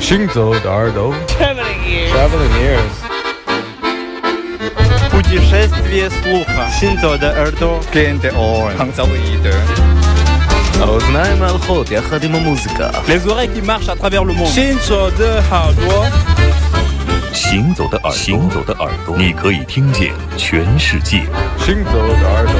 行走的耳朵，Traveling ears。Traveling ears。Путешествие слуха. Синзо de Erdo. Gente on. Hangzauide. האוזניים ההלכות יחד עם המוזיקה. Les oreilles qui marchent à travers le monde. Shinzo de 耳朵。行走的耳朵，行走的耳朵，你可以听见全世界。行走的耳朵。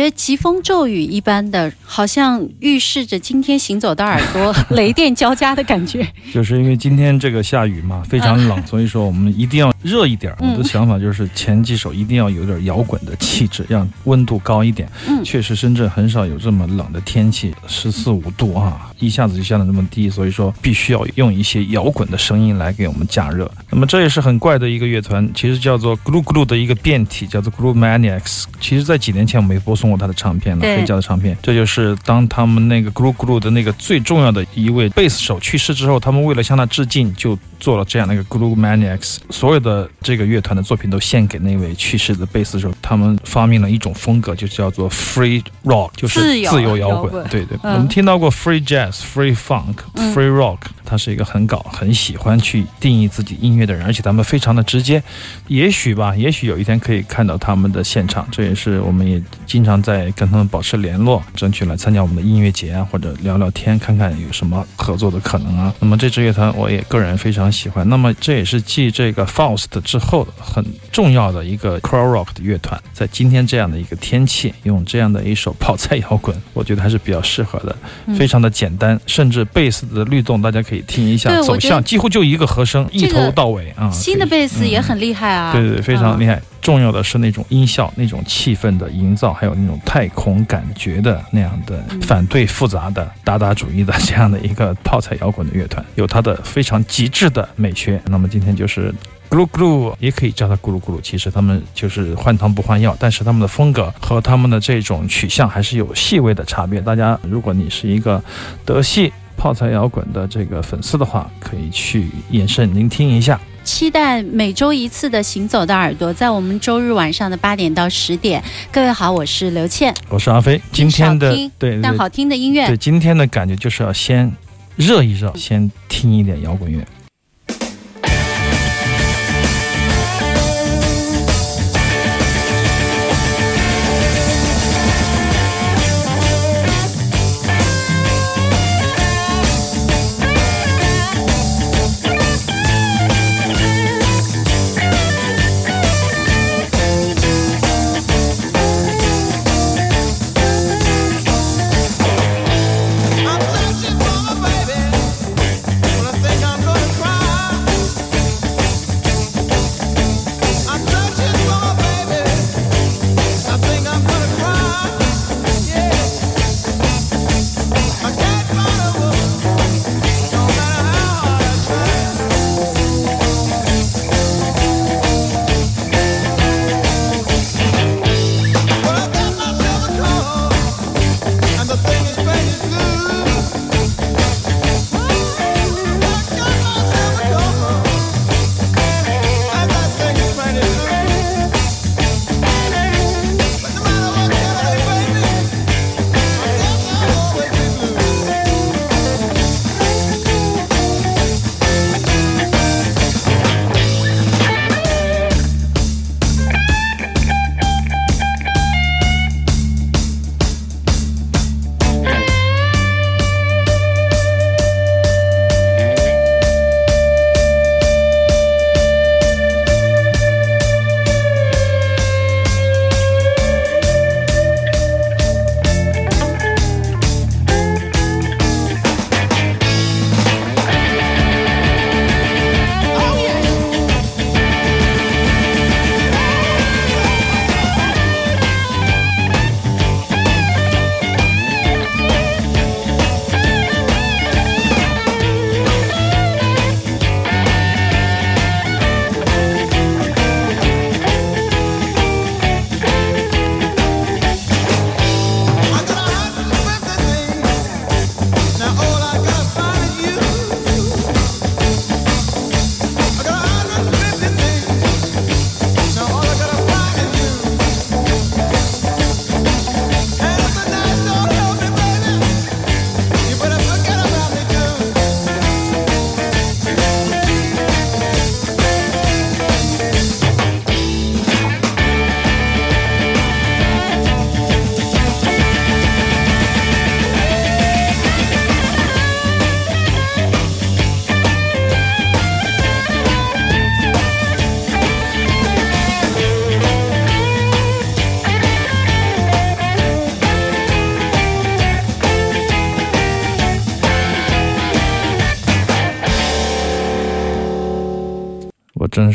觉疾风骤雨一般的，好像预示着今天行走的耳朵 雷电交加的感觉。就是因为今天这个下雨嘛，非常冷，所以说我们一定要热一点儿。嗯我的想法就是前几首一定要有点摇滚的气质，让温度高一点。嗯确实深圳很少有这么冷的天气，十四五度啊，一下子就降得那么低，所以说必须要用一些摇滚的声音来给我们加热。那么这也是很怪的一个乐团，其实叫做 Glue Glue 的一个变体，叫做 Glue Maniacs。其实，在几年前我们也播送过他的唱片了，黑胶的唱片。这就是当他们那个 Glue Glue 的那个最重要的一位贝斯手去世之后，他们为了向他致敬，就做了这样的一个 Glue Maniacs。所有的这个乐团的作品都献给那位去世的贝斯手。他们发明了一种风格，就叫做 Free Rock，就是自由摇摇滚滚。对对，嗯我们听到过 Free Jazz、Free Funk、嗯 Free Rock，他是一个很搞、很喜欢去定义自己音乐的人，而且他们非常的直接。也许吧，也许有一天可以看到他们的现场，这也是我们也经常在跟他们保持联络，争取来参加我们的音乐节啊，或者聊聊天，看看有什么合作的可能啊。那么这支乐团我也个人非常喜欢。那么这也是继这个 Faust 之后很重要的一个 c r o w rock 的乐团，在今天这样的一个天气，用这样的一首泡菜摇滚，我觉得还是比较适合的，嗯非常的简单，甚至贝斯的律动大家可以听一下走向几乎就一个和声，一头到尾啊。新的贝斯也很厉害啊，对对对，非常厉害。重要的是那种音效、那种气氛的营造，还有那种太空感觉的那样的反对复杂的达达主义的这样的一个泡菜摇滚的乐团，有它的非常极致的美学。那么今天就是。咕噜咕噜，也可以叫它咕噜咕噜。其实他们就是换汤不换药，但是他们的风格和他们的这种取向还是有细微的差别。大家，如果你是一个德系泡菜摇滚的这个粉丝的话，可以去延伸聆听一下。期待每周一次的行走的耳朵，在我们周日晚上的八点到十点。各位好，我是刘倩。我是阿飞，今天的对对但好听的音乐对，今天的感觉就是要先热一热，先听一点摇滚乐。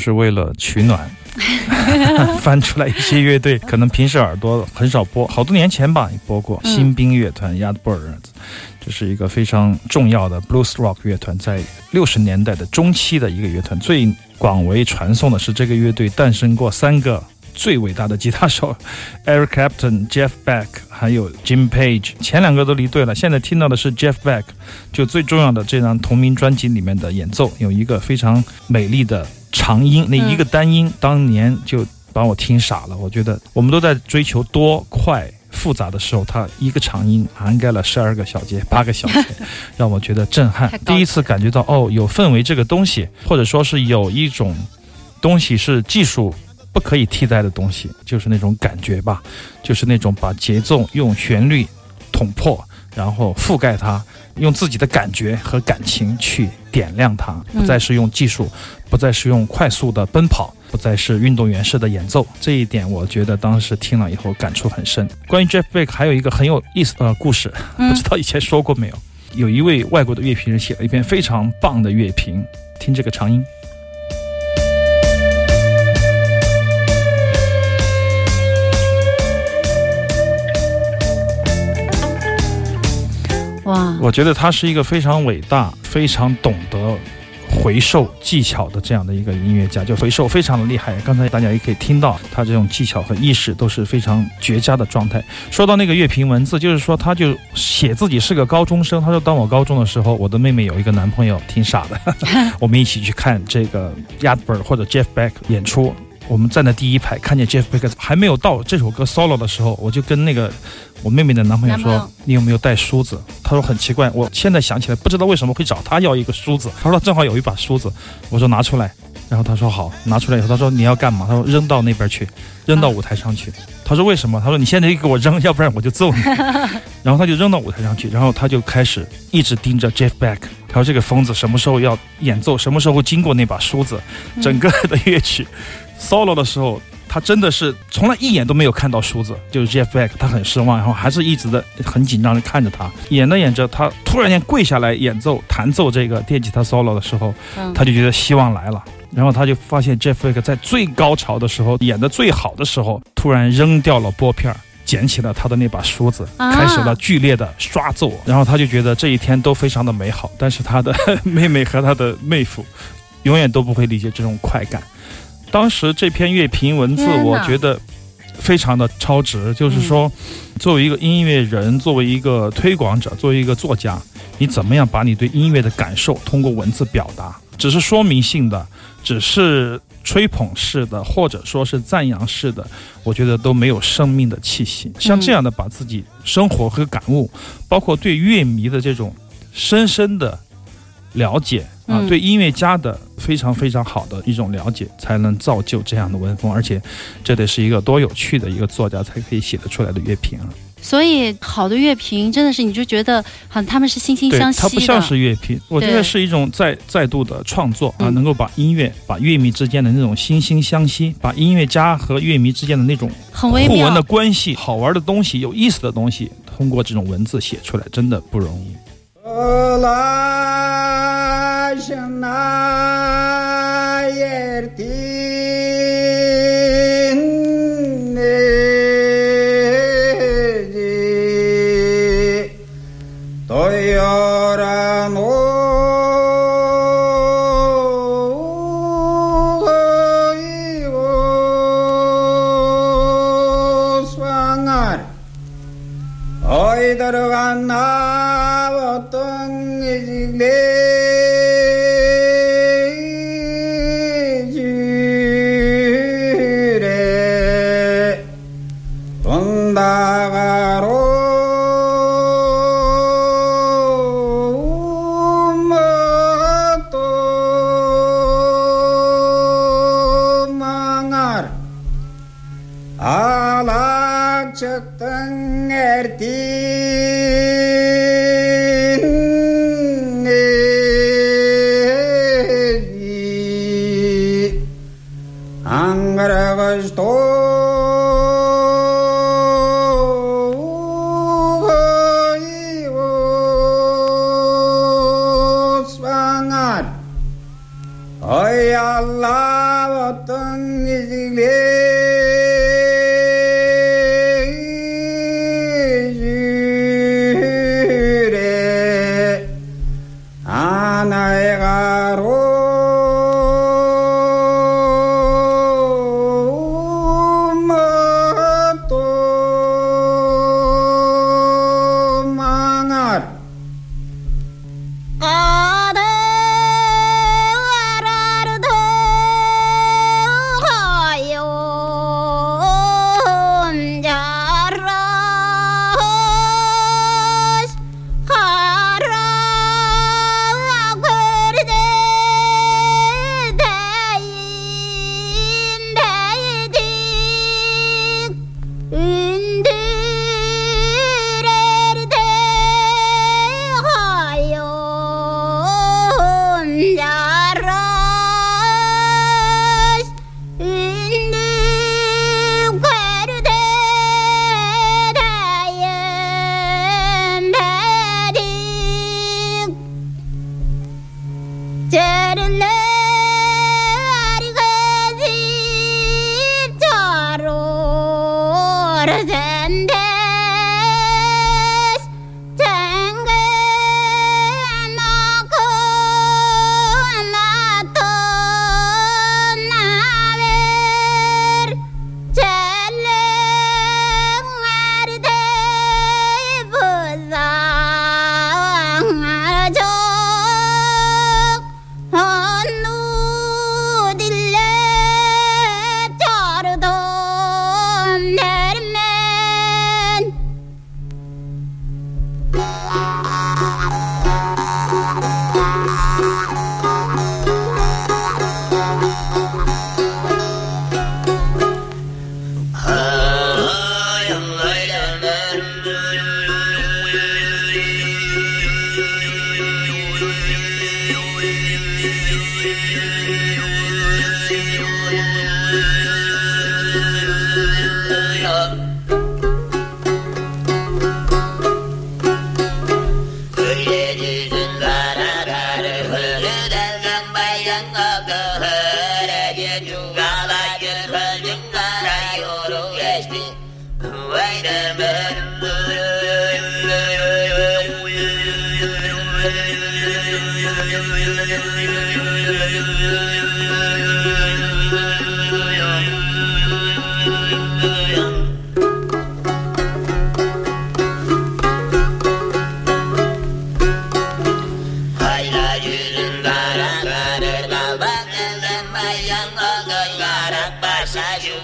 真是为了取暖，翻出来一些乐队，可能平时耳朵很少播，好多年前吧也播过。嗯新兵乐团 Yardbirds，这是一个非常重要的 blues rock 乐团，在六十年代的中期的一个乐团。最广为传颂的是这个乐队诞生过三个最伟大的吉他手，Eric Clapton、Jeff Beck，还有 Jim Page。前两个都离队了，现在听到的是 Jeff Beck，就最重要的这张同名专辑里面的演奏，有一个非常美丽的长音，那一个单音当年就把我听傻了。我觉得我们都在追求多快。复杂的时候，它一个长音涵盖了十二个小节、八个小节，让我觉得震撼第一次感觉到哦，有氛围这个东西，或者说是有一种东西是技术不可以替代的东西，就是那种感觉吧，就是那种把节奏用旋律捅破，然后覆盖它，用自己的感觉和感情去点亮它，嗯不再是用技术，不再是用快速的奔跑。不再是运动员式的演奏，这一点我觉得当时听了以后感触很深。关于 Jeff Beck 还有一个很有意思的故事，嗯不知道以前说过没有？有一位外国的乐评人写了一篇非常棒的乐评，听这个长音。我觉得他是一个非常伟大、非常懂得回授技巧的这样的一个音乐家，就回授非常的厉害。刚才大家也可以听到他这种技巧和意识都是非常绝佳的状态。说到那个乐评文字，就是说他就写自己是个高中生，他说当我高中的时候，我的妹妹有一个男朋友，挺傻的，我们一起去看这个 Yardbird 或者 Jeff Beck 演出。我们站在第一排，看见 Jeff Beck 还没有到这首歌 solo 的时候，我就跟那个我妹妹的男朋友说友：“你有没有带梳子？”他说很奇怪，我现在想起来不知道为什么会找他要一个梳子。他说正好有一把梳子，我说拿出来，然后他说好，拿出来以后他说你要干嘛？他说扔到那边去，扔到舞台上去。他说为什么？他说你现在就给我扔，要不然我就揍你。然后他就扔到舞台上去，然后他就开始一直盯着 Jeff Beck。他说这个疯子什么时候要演奏，什么时候会经过那把梳子，整个的乐曲。Solo 的时候，他真的是从来一眼都没有看到梳子，就是 Jeff Beck，他很失望，然后还是一直的很紧张的看着他，演着演着，他突然间跪下来演奏弹奏这个电吉他 solo 的时候，嗯他就觉得希望来了。然后他就发现 Jeff Beck 在最高潮的时候，演的最好的时候，突然扔掉了拨片儿，捡起了他的那把梳子，啊开始了剧烈的刷奏。然后他就觉得这一天都非常的美好，但是他的 妹妹和他的妹夫永远都不会理解这种快感。当时这篇乐评文字，我觉得非常的超值，就是说，作为一个音乐人，作为一个推广者，作为一个作家，你怎么样把你对音乐的感受通过文字表达？只是说明性的，只是吹捧式的，或者说是赞扬式的，我觉得都没有生命的气息。像这样的，把自己生活和感悟，包括对乐迷的这种深深的了解啊，嗯对音乐家的非常非常好的一种了解，才能造就这样的文风。而且，这得是一个多有趣的一个作家才可以写得出来的乐评啊！所以好的乐评真的是你就觉得好像他们是惺惺，相惜的，它不像是乐评，我觉得是一种再再度的创作啊，嗯能够把音乐、把乐迷之间的那种惺惺相惜，把音乐家和乐迷之间的那种很微妙互文的。关系、好玩的东西、有意思的东西，通过这种文字写出来，真的不容易。Vajanayerti. Ah, Ana era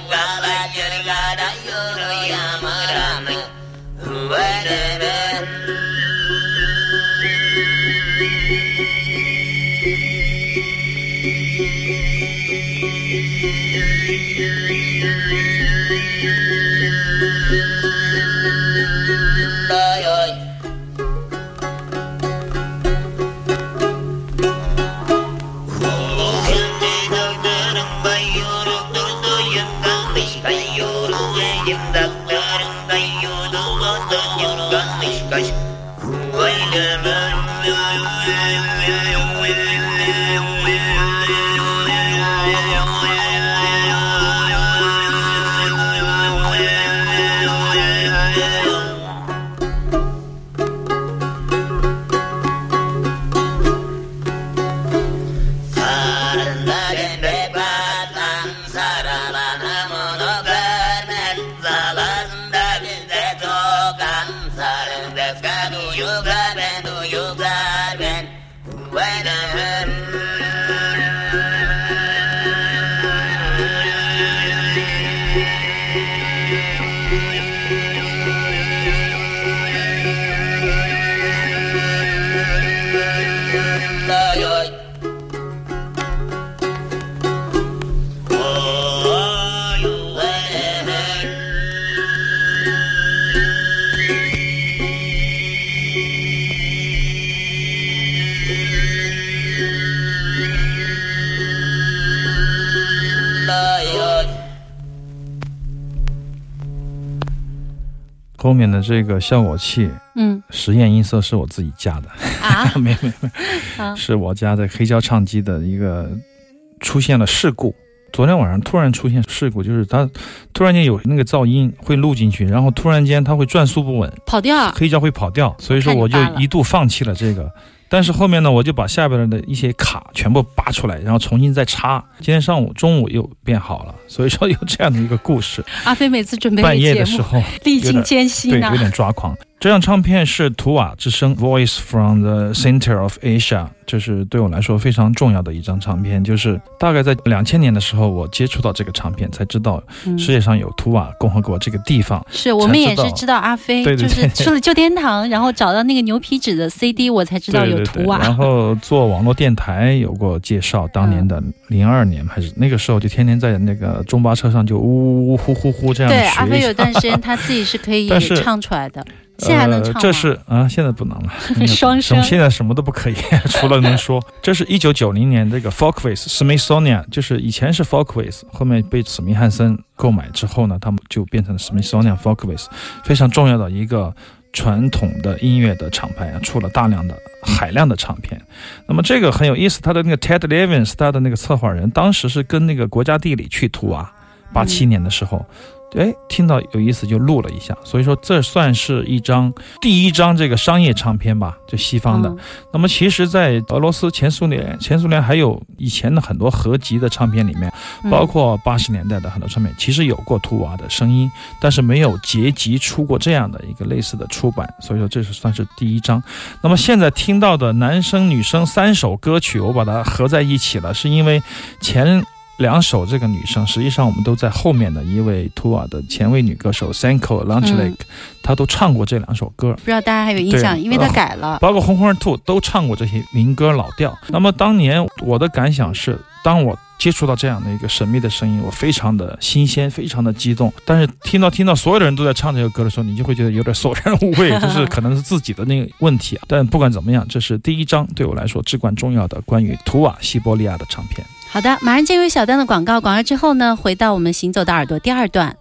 Baba Jirgada Yoro Yamarame Whatever 后面的这个效果器，嗯，实验音色是我自己加的。啊，没没没，是我家的黑胶唱机的一个出现了事故。昨天晚上突然出现事故，就是它突然间有那个噪音会录进去，然后突然间它会转速不稳，跑调，黑胶会跑调，所以说我就一度放弃了这个。但是后面呢，我就把下边的一些卡全部拔出来，然后重新再插。今天上午、中午又变好了，所以说有这样的一个故事。阿飞每次准备半夜，的时候，历经艰辛啊对，有。点抓狂。这张唱片是图瓦之声 （Voice from the Center of Asia），这是对我来说非常重要的一张唱片。就是大概在两千年的时候，我接触到这个唱片，才知道嗯世界上有图瓦共和国这个地方。是我们也是知道阿飞，就对对对是去了旧天堂，然后找到那个牛皮纸的 CD，我才知道有图瓦。然后做网络电台有过介绍，当年的嗯零二年还是那个时候，就天天在那个中巴车上就呜呜呜呼呼呼这样对，阿飞有。段时间他自己是可以唱出来的，现在还能唱？呃、这是啊，现在不能了，那个双什么声现在什么都不可以，除了能说。这是一九九零年这个 Folkways Smithsonian，就是以前是 Folkways，后面被史密汉森购买之后呢，他们就变成了 Smithsonian Folkways，非常重要的一个。传统的音乐的厂牌啊，出了大量的海量的唱片。那么这个很有意思，他的那个 Ted Levins，他的那个策划人，当时是跟那个国家地理去图啊，八七年的时候，哎，听到有意思就录了一下，所以说这算是一张第一张这个商业唱片吧，就西方的。嗯那么其实，在俄罗斯前苏联、前苏联还有以前的很多合集的唱片里面，嗯包括八十年代的很多唱片，其实有过图瓦的声音，但是没有结集出过这样的一个类似的出版，所以说这是算是第一张。那么现在听到的男生女生三首歌曲，我把它合在一起了，是因为前。两首这个女生，实际上我们都在后面的一位图瓦的前卫女歌手 Sanko Lunchlake，她都唱过这两首歌。不知道大家还有印象，因为她改了。包括红红二兔都唱过这些民歌老调。那么当年我的感想是，当我接触到这样的一个神秘的声音，我非常的新鲜，非常的激动。但是听到听到所有的人都在唱这个歌的时候，你就会觉得有点索然无味，就是可能是自己的那个问题啊。但不管怎么样，这是第一张对我来说至关重要的关于图瓦西伯利亚的唱片。好的，马上进入小段的广告，广告之后呢，回到我们行走的耳朵第二段。